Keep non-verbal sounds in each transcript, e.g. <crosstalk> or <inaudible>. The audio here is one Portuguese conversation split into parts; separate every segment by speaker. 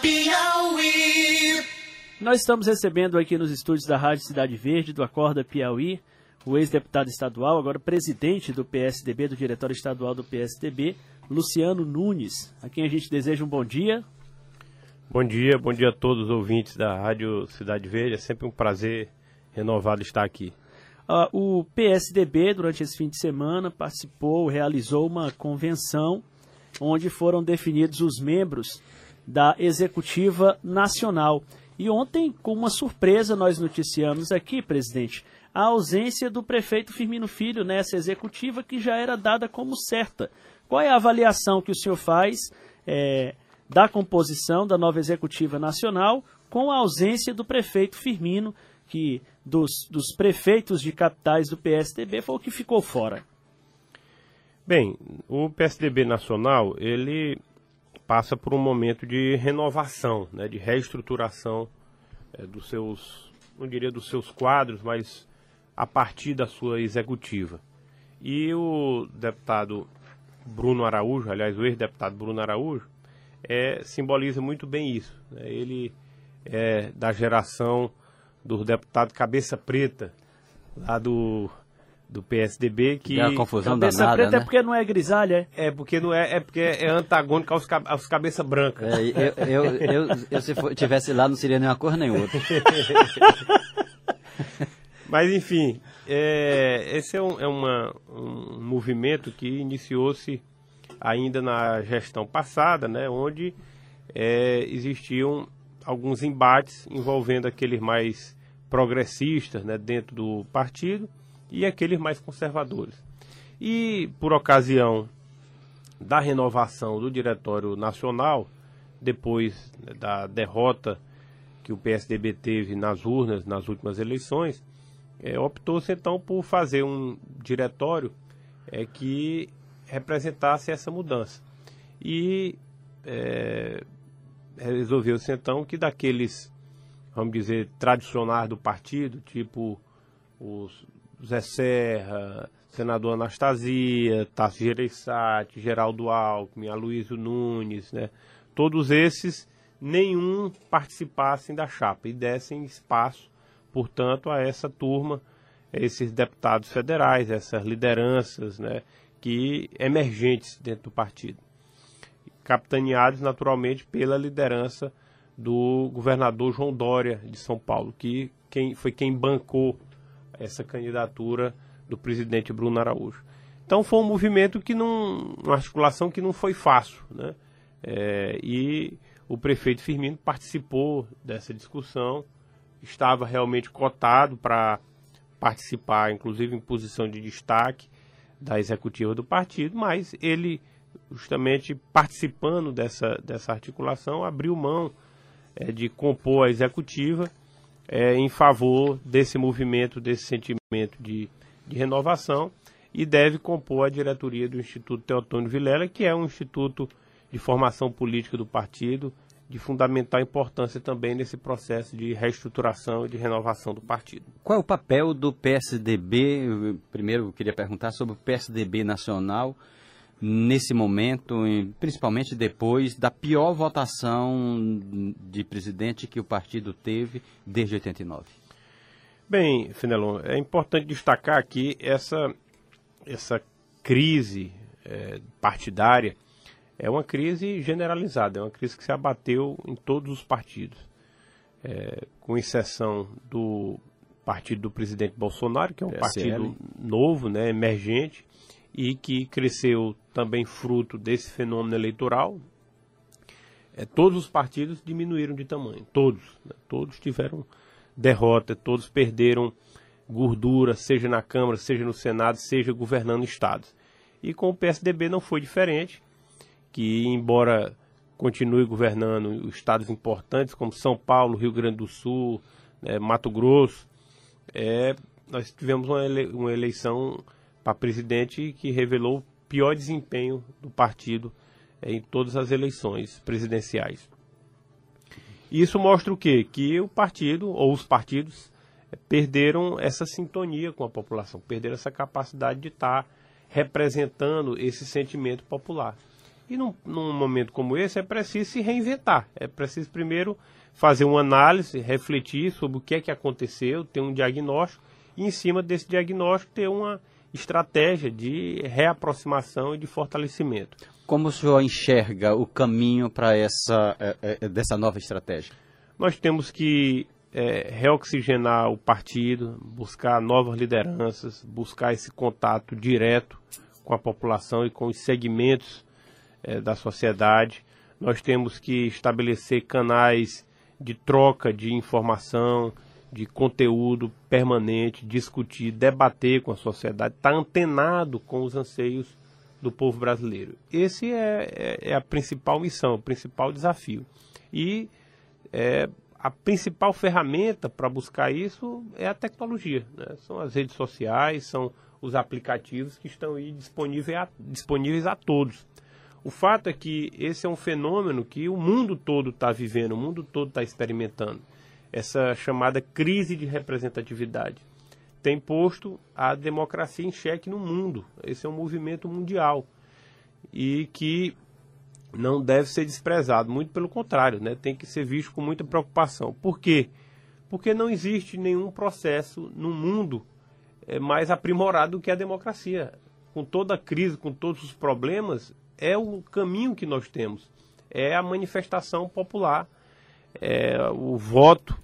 Speaker 1: Piauí.
Speaker 2: Nós estamos recebendo aqui nos estúdios da Rádio Cidade Verde, do Acorda Piauí, o ex-deputado estadual, agora presidente do PSDB, do Diretório Estadual do PSDB, Luciano Nunes, a quem a gente deseja um bom dia.
Speaker 3: Bom dia, bom dia a todos os ouvintes da Rádio Cidade Verde. É sempre um prazer renovado estar aqui.
Speaker 2: Uh, o PSDB, durante esse fim de semana, participou, realizou uma convenção onde foram definidos os membros da Executiva Nacional. E ontem, com uma surpresa, nós noticiamos aqui, presidente, a ausência do prefeito Firmino Filho nessa executiva que já era dada como certa. Qual é a avaliação que o senhor faz é, da composição da nova executiva nacional com a ausência do prefeito Firmino, que dos, dos prefeitos de capitais do PSDB foi o que ficou fora?
Speaker 3: Bem, o PSDB nacional, ele passa por um momento de renovação, né, de reestruturação é, dos seus, não diria dos seus quadros, mas a partir da sua executiva. E o deputado Bruno Araújo, aliás, o ex-deputado Bruno Araújo, é, simboliza muito bem isso. Né? Ele é da geração do deputado Cabeça Preta, lá do, do PSDB, que...
Speaker 4: É a confusão
Speaker 2: Cabeça
Speaker 4: danada,
Speaker 2: preta
Speaker 4: né?
Speaker 2: é porque não é grisalha, é?
Speaker 3: É porque não é, é porque é antagônico aos, ca- aos cabeça branca.
Speaker 4: É, eu, eu, eu, eu, se for- tivesse lá, não seria nem uma cor nem outra. <laughs>
Speaker 3: Mas enfim, é, esse é, um, é uma- um movimento que iniciou-se ainda na gestão passada, né, onde é, existiam alguns embates envolvendo aqueles mais progressistas né, dentro do partido e aqueles mais conservadores. E por ocasião da renovação do Diretório Nacional, depois né, da derrota que o PSDB teve nas urnas nas últimas eleições, é, optou-se então por fazer um diretório é, que representasse essa mudança. E é, resolveu-se então que daqueles, vamos dizer, tradicionais do partido, tipo os Zé Serra, senador Anastasia, Tasso Gereissati, Geraldo Alckmin, Aloysio Nunes, né? todos esses, nenhum participassem da chapa e dessem espaço, portanto, a essa turma, a esses deputados federais, essas lideranças né? que emergentes dentro do partido capitaneados naturalmente pela liderança do governador João Dória de São Paulo, que quem, foi quem bancou essa candidatura do presidente Bruno Araújo. Então foi um movimento que não, uma articulação que não foi fácil, né? É, e o prefeito Firmino participou dessa discussão, estava realmente cotado para participar, inclusive em posição de destaque da executiva do partido, mas ele justamente participando dessa, dessa articulação, abriu mão é, de compor a executiva é, em favor desse movimento, desse sentimento de, de renovação e deve compor a diretoria do Instituto Teotônio Vilela, que é um instituto de formação política do partido, de fundamental importância também nesse processo de reestruturação e de renovação do partido.
Speaker 4: Qual é o papel do PSDB? Primeiro, eu queria perguntar sobre o PSDB nacional nesse momento, principalmente depois da pior votação de presidente que o partido teve desde 89.
Speaker 3: Bem, Fenelon, é importante destacar aqui essa, essa crise é, partidária. É uma crise generalizada, é uma crise que se abateu em todos os partidos, é, com exceção do partido do presidente Bolsonaro, que é um
Speaker 4: PSL.
Speaker 3: partido novo, né, emergente, e que cresceu também fruto desse fenômeno eleitoral. É, todos os partidos diminuíram de tamanho, todos, né, todos tiveram derrota, todos perderam gordura, seja na Câmara, seja no Senado, seja governando estados. E com o PSDB não foi diferente, que embora continue governando estados importantes como São Paulo, Rio Grande do Sul, né, Mato Grosso, é, nós tivemos uma, ele- uma eleição para presidente que revelou o pior desempenho do partido é, em todas as eleições presidenciais. Isso mostra o quê? Que o partido, ou os partidos, eh, perderam essa sintonia com a população, perderam essa capacidade de estar representando esse sentimento popular. E num, num momento como esse é preciso se reinventar. É preciso primeiro fazer uma análise, refletir sobre o que é que aconteceu, ter um diagnóstico e em cima desse diagnóstico ter uma estratégia de reaproximação e de fortalecimento.
Speaker 4: Como o senhor enxerga o caminho para essa é, é, dessa nova estratégia?
Speaker 3: Nós temos que é, reoxigenar o partido, buscar novas lideranças, buscar esse contato direto com a população e com os segmentos é, da sociedade. Nós temos que estabelecer canais de troca de informação, de conteúdo permanente, discutir, debater com a sociedade, estar tá antenado com os anseios do povo brasileiro. Esse é, é, é a principal missão, o principal desafio. E é, a principal ferramenta para buscar isso é a tecnologia. Né? São as redes sociais, são os aplicativos que estão aí disponíveis a, disponíveis a todos. O fato é que esse é um fenômeno que o mundo todo está vivendo, o mundo todo está experimentando essa chamada crise de representatividade. Tem posto a democracia em xeque no mundo. Esse é um movimento mundial e que não deve ser desprezado, muito pelo contrário, né? tem que ser visto com muita preocupação. Por quê? Porque não existe nenhum processo no mundo é, mais aprimorado do que a democracia. Com toda a crise, com todos os problemas, é o caminho que nós temos. É a manifestação popular, é o voto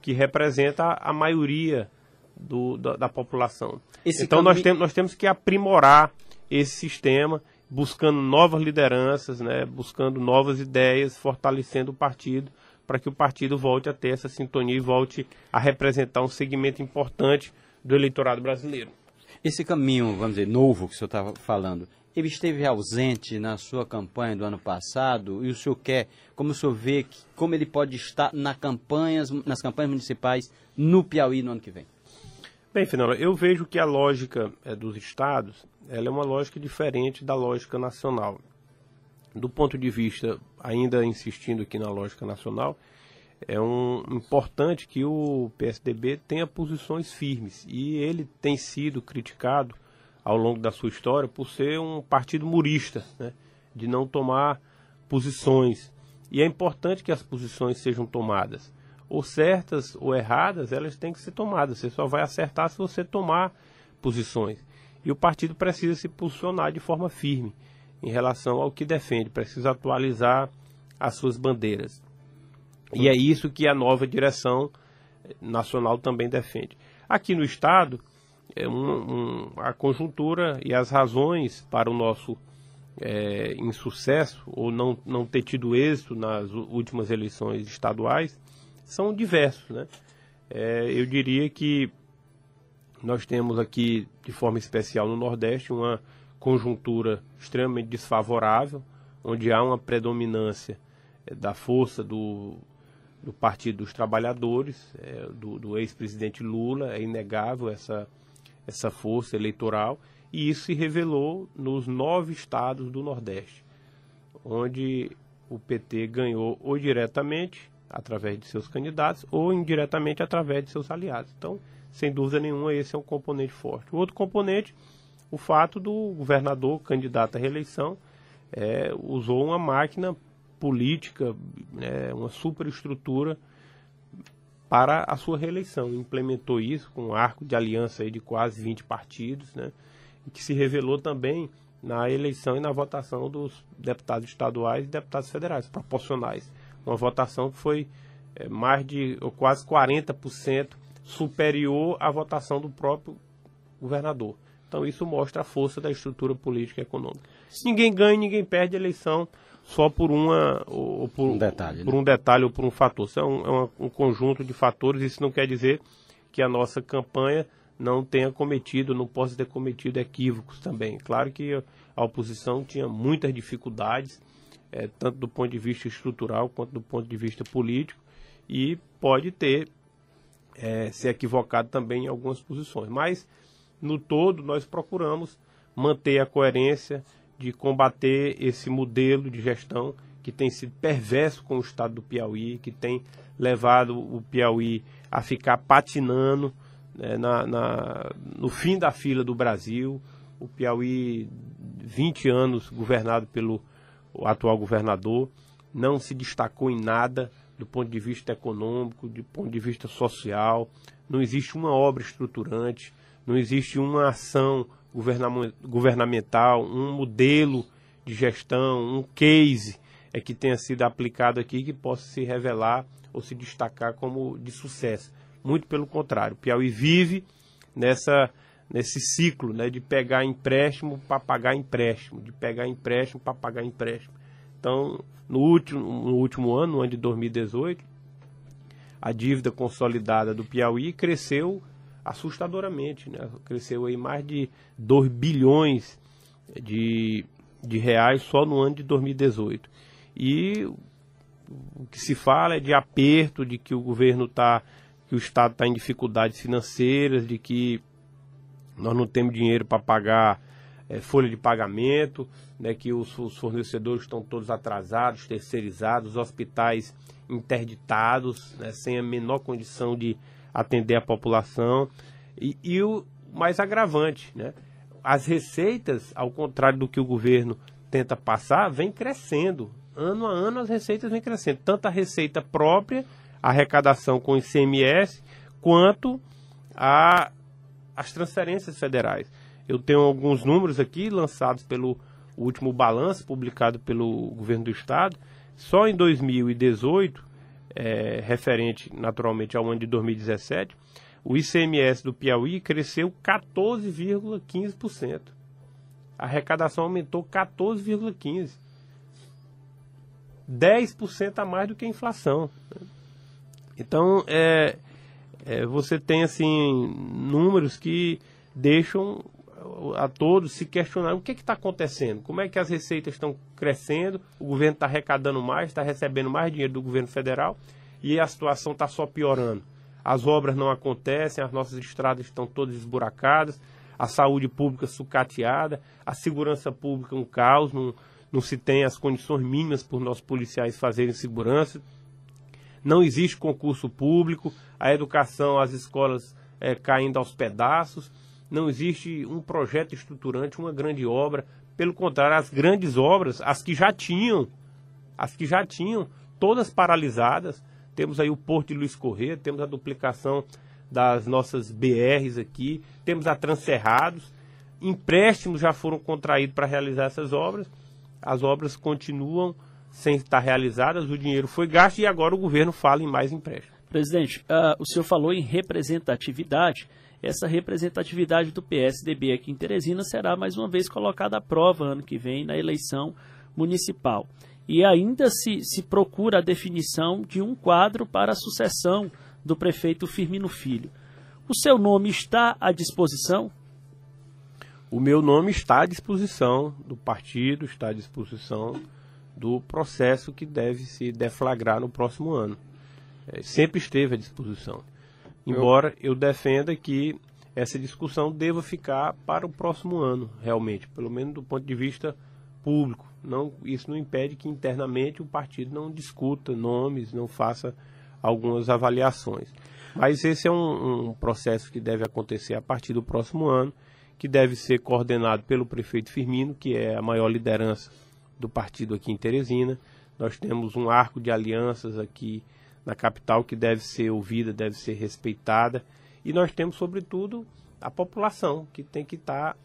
Speaker 3: que representa a maioria do, da, da, população. Esse então nós, tem, nós temos que aprimorar esse sistema, buscando novas lideranças, né, buscando novas ideias, fortalecendo o partido, para que o partido volte a ter essa sintonia e volte a representar um segmento importante do eleitorado brasileiro.
Speaker 4: Esse caminho, vamos dizer, novo que o senhor estava falando, ele esteve ausente na sua campanha do ano passado e o senhor quer, como o senhor vê, como ele pode estar na campanhas, nas campanhas municipais no Piauí no ano que vem?
Speaker 3: Bem, Fernando, eu vejo que a lógica é, dos estados ela é uma lógica diferente da lógica nacional. Do ponto de vista, ainda insistindo aqui na lógica nacional, é um importante que o PSDB tenha posições firmes e ele tem sido criticado ao longo da sua história por ser um partido murista, né? de não tomar posições. E é importante que as posições sejam tomadas. Ou certas ou erradas, elas têm que ser tomadas. Você só vai acertar se você tomar posições. E o partido precisa se posicionar de forma firme em relação ao que defende, precisa atualizar as suas bandeiras. E é isso que a nova direção nacional também defende. Aqui no Estado, é um, um, a conjuntura e as razões para o nosso é, insucesso ou não, não ter tido êxito nas últimas eleições estaduais são diversos. Né? É, eu diria que nós temos aqui, de forma especial no Nordeste, uma conjuntura extremamente desfavorável, onde há uma predominância é, da força do, do Partido dos Trabalhadores, é, do, do ex-presidente Lula, é inegável essa essa força eleitoral, e isso se revelou nos nove estados do Nordeste, onde o PT ganhou ou diretamente através de seus candidatos ou indiretamente através de seus aliados. Então, sem dúvida nenhuma, esse é um componente forte. O outro componente, o fato do governador candidato à reeleição é, usou uma máquina política, né, uma superestrutura para a sua reeleição. Implementou isso com um arco de aliança de quase 20 partidos, né? Que se revelou também na eleição e na votação dos deputados estaduais e deputados federais, proporcionais. Uma votação que foi é, mais de ou quase 40% superior à votação do próprio governador. Então isso mostra a força da estrutura política e econômica. Ninguém ganha, ninguém perde a eleição só por uma ou por um detalhe, por né? um detalhe ou por um fator. Isso é, um, é uma, um conjunto de fatores. Isso não quer dizer que a nossa campanha não tenha cometido, não possa ter cometido equívocos também. Claro que a oposição tinha muitas dificuldades, é, tanto do ponto de vista estrutural quanto do ponto de vista político, e pode ter é, se equivocado também em algumas posições. Mas, no todo, nós procuramos manter a coerência de combater esse modelo de gestão que tem sido perverso com o estado do Piauí, que tem levado o Piauí a ficar patinando né, na, na, no fim da fila do Brasil. O Piauí, 20 anos governado pelo, atual governador, não se destacou em nada do ponto de vista econômico, do ponto de vista social, não existe uma obra estruturante, não existe uma ação governamental, um modelo de gestão, um case é que tenha sido aplicado aqui que possa se revelar ou se destacar como de sucesso. Muito pelo contrário, Piauí vive nessa nesse ciclo né, de pegar empréstimo para pagar empréstimo, de pegar empréstimo para pagar empréstimo. Então, no último, no último ano, no ano de 2018, a dívida consolidada do Piauí cresceu assustadoramente, né? cresceu aí mais de 2 bilhões de, de reais só no ano de 2018. E o que se fala é de aperto, de que o governo está, que o Estado está em dificuldades financeiras, de que nós não temos dinheiro para pagar é, folha de pagamento, né, que os, os, fornecedores estão todos atrasados, terceirizados, os hospitais interditados, né, sem a menor condição de atender a população. E, e o mais agravante, né, as receitas, ao contrário do que o governo tenta passar, vem crescendo. Ano a ano as receitas vêm crescendo. Tanto a receita própria, a arrecadação com ICMS, quanto a, as transferências federais. Eu tenho alguns números aqui lançados pelo último balanço publicado pelo governo do estado. Só em 2018, é, referente naturalmente ao ano de 2017, o ICMS do Piauí cresceu 14,15%. A arrecadação aumentou 14,15%. 10% a mais do que a inflação. Então, é, é, você tem assim números que deixam a todos se questionar o que está acontecendo, como é que as receitas estão crescendo, o governo está arrecadando mais, está recebendo mais dinheiro do governo federal e a situação está só piorando. As obras não acontecem, as nossas estradas estão todas esburacadas, a saúde pública sucateada, a segurança pública um caos, não, não se tem as condições mínimas para os nossos policiais fazerem segurança, não existe concurso público, a educação, as escolas é, caindo aos pedaços não existe um projeto estruturante, uma grande obra. Pelo contrário, as grandes obras, as que já tinham, as que já tinham, todas paralisadas. Temos aí o Porto de Luiz Corrêa, temos a duplicação das nossas BRs aqui, temos a Transcerrados, empréstimos já foram contraídos para realizar essas obras, as obras continuam sem estar realizadas, o dinheiro foi gasto e agora o governo fala em mais empréstimos.
Speaker 2: Presidente, uh, o senhor falou em representatividade essa representatividade do PSDB aqui em Teresina será mais uma vez colocada à prova ano que vem na eleição municipal. E ainda se, se procura a definição de um quadro para a sucessão do prefeito Firmino Filho. O seu nome está à disposição?
Speaker 3: O meu nome está à disposição do partido, está à disposição do processo que deve se deflagrar no próximo ano. É, sempre esteve à disposição. Embora eu... eu defenda que essa discussão deva ficar para o próximo ano, realmente, pelo menos do ponto de vista público. Não, isso não impede que internamente o partido não discuta nomes, não faça algumas avaliações. Mas esse é um, um, processo que deve acontecer a partir do próximo ano, que deve ser coordenado pelo prefeito Firmino, que é a maior liderança do partido aqui em Teresina. Nós temos um arco de alianças aqui na capital que deve ser ouvida, deve ser respeitada. E nós temos, sobretudo, a população, que tem que estar, tá,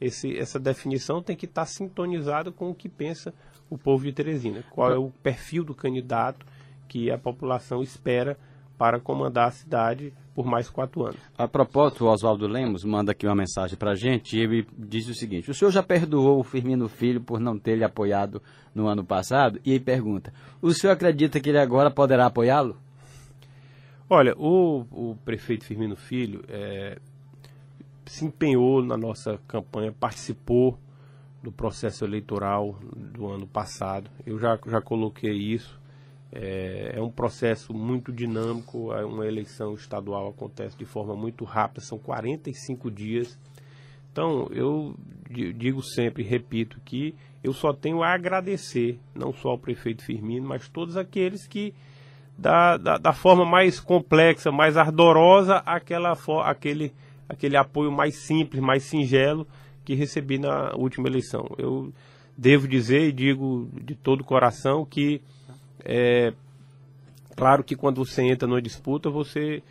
Speaker 3: essa definição tem que estar tá sintonizada com o que pensa o povo de Teresina. Qual é o perfil do candidato que a população espera para comandar a cidade por mais quatro anos.
Speaker 4: A propósito, o Oswaldo Lemos manda aqui uma mensagem para a gente e ele diz o seguinte: o senhor já perdoou o Firmino Filho por não ter lhe apoiado no ano passado? E ele pergunta: o senhor acredita que ele agora poderá apoiá-lo?
Speaker 3: Olha, o, o prefeito Firmino Filho é, se empenhou na nossa campanha, participou do processo eleitoral do ano passado. Eu já, já coloquei isso. É, é, um processo muito dinâmico, é uma eleição estadual acontece de forma muito rápida, são 45 dias. Então, eu digo sempre, repito, que eu só tenho a agradecer, não só ao prefeito Firmino, mas todos aqueles que, da, da, da forma mais complexa, mais ardorosa, aquela, aquele, aquele apoio mais simples, mais singelo que recebi na última eleição. Eu devo dizer e digo de todo o coração que é claro que quando você entra numa disputa, você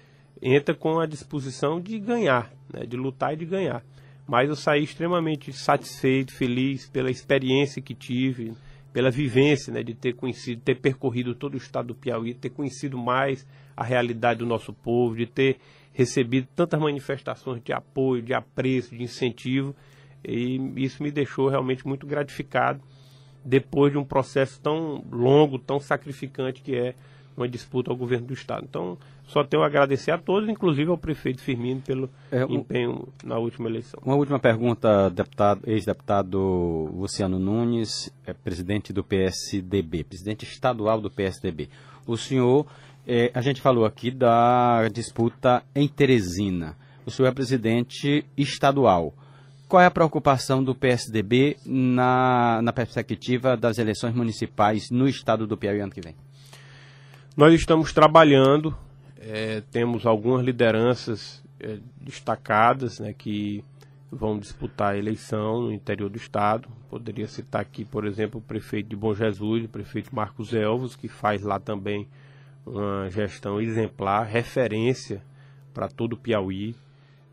Speaker 3: entra com a disposição de ganhar, né, de lutar e de ganhar. Mas eu saí extremamente satisfeito, feliz pela experiência que tive, pela vivência né, de ter conhecido, ter percorrido todo o estado do Piauí, ter conhecido mais a realidade do nosso povo, de ter recebido tantas manifestações de apoio, de apreço, de incentivo, e isso me deixou realmente muito gratificado depois de um processo tão longo, tão sacrificante que é uma disputa ao governo do estado. Então, só tenho a agradecer a todos, inclusive ao prefeito Firmino pelo é, empenho na última eleição.
Speaker 4: Uma última pergunta, deputado, ex-deputado Luciano Nunes, é presidente do PSDB, presidente estadual do PSDB. O senhor, é, a gente falou aqui da disputa em Teresina. O senhor é presidente estadual. Qual é a preocupação do PSDB na, na perspectiva das eleições municipais no estado do Piauí ano que vem?
Speaker 3: Nós estamos trabalhando, é, temos algumas lideranças é, destacadas né, que vão disputar a eleição no interior do estado. Poderia citar aqui, por exemplo, o prefeito de Bom Jesus, o prefeito Marcos Elvos, que faz lá também uma gestão exemplar, referência para todo o Piauí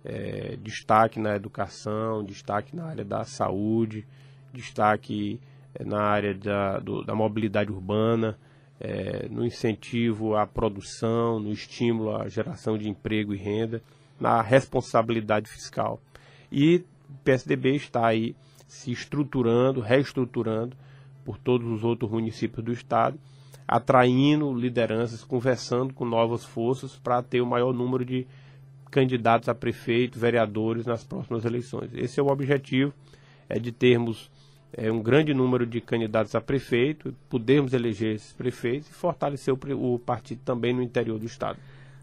Speaker 3: é, destaque na educação, destaque na área da saúde, destaque é, na área da, do, da mobilidade urbana, é, no incentivo à produção, no estímulo à geração de emprego e renda, na responsabilidade fiscal. E o PSDB está aí se estruturando, reestruturando por todos os outros municípios do estado, atraindo lideranças, conversando com novas forças para ter o maior número de candidatos a prefeito, vereadores nas próximas eleições. Esse é o objetivo, é de termos é, um grande número de candidatos a prefeito, podermos eleger esses prefeitos e fortalecer o, o partido também no interior do estado.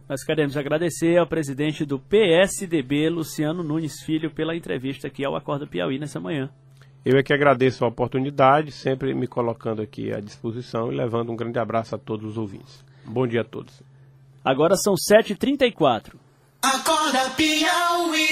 Speaker 2: Nós queremos agradecer ao presidente do PSDB, Luciano Nunes Filho, pela entrevista aqui ao Acorda Piauí nessa manhã.
Speaker 3: Eu é que agradeço a oportunidade, sempre me colocando aqui à disposição e levando um grande abraço a todos os ouvintes. Bom dia a todos.
Speaker 2: Agora são 7h34.
Speaker 1: Acorda Piauí.